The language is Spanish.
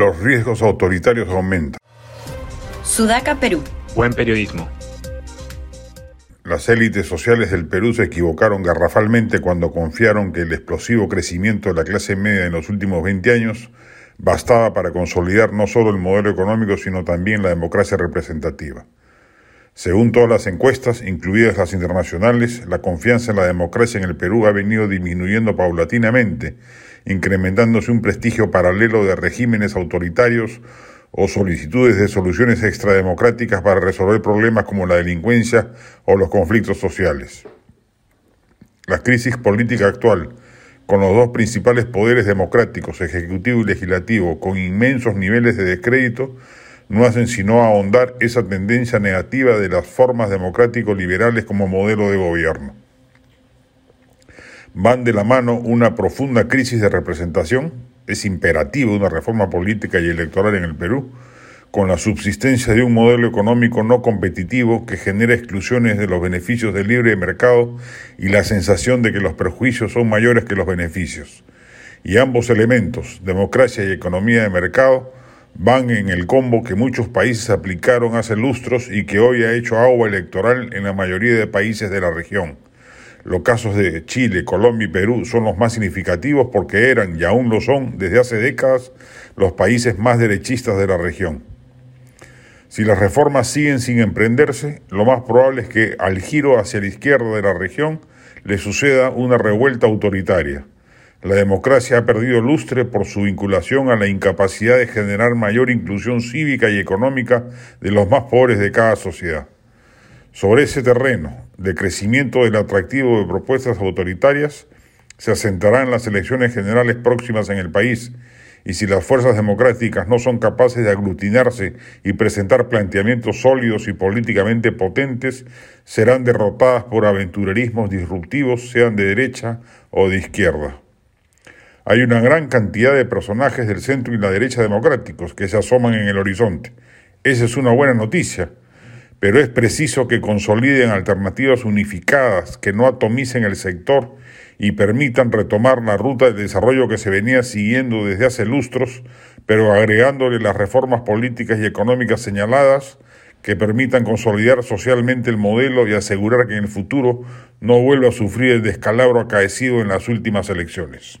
Los riesgos autoritarios aumentan. Sudaca, Perú. Buen periodismo. Las élites sociales del Perú se equivocaron garrafalmente cuando confiaron que el explosivo crecimiento de la clase media en los últimos 20 años bastaba para consolidar no solo el modelo económico, sino también la democracia representativa. Según todas las encuestas, incluidas las internacionales, la confianza en la democracia en el Perú ha venido disminuyendo paulatinamente, incrementándose un prestigio paralelo de regímenes autoritarios o solicitudes de soluciones extrademocráticas para resolver problemas como la delincuencia o los conflictos sociales. La crisis política actual, con los dos principales poderes democráticos, ejecutivo y legislativo, con inmensos niveles de descrédito, no hacen sino ahondar esa tendencia negativa de las formas democrático-liberales como modelo de gobierno. Van de la mano una profunda crisis de representación, es imperativo una reforma política y electoral en el Perú, con la subsistencia de un modelo económico no competitivo que genera exclusiones de los beneficios del libre mercado y la sensación de que los perjuicios son mayores que los beneficios. Y ambos elementos, democracia y economía de mercado, van en el combo que muchos países aplicaron hace lustros y que hoy ha hecho agua electoral en la mayoría de países de la región. Los casos de Chile, Colombia y Perú son los más significativos porque eran y aún lo son desde hace décadas los países más derechistas de la región. Si las reformas siguen sin emprenderse, lo más probable es que al giro hacia la izquierda de la región le suceda una revuelta autoritaria. La democracia ha perdido lustre por su vinculación a la incapacidad de generar mayor inclusión cívica y económica de los más pobres de cada sociedad. Sobre ese terreno de crecimiento del atractivo de propuestas autoritarias se asentarán las elecciones generales próximas en el país y si las fuerzas democráticas no son capaces de aglutinarse y presentar planteamientos sólidos y políticamente potentes, serán derrotadas por aventurerismos disruptivos, sean de derecha o de izquierda. Hay una gran cantidad de personajes del centro y la derecha democráticos que se asoman en el horizonte. Esa es una buena noticia, pero es preciso que consoliden alternativas unificadas que no atomicen el sector y permitan retomar la ruta de desarrollo que se venía siguiendo desde hace lustros, pero agregándole las reformas políticas y económicas señaladas que permitan consolidar socialmente el modelo y asegurar que en el futuro no vuelva a sufrir el descalabro acaecido en las últimas elecciones.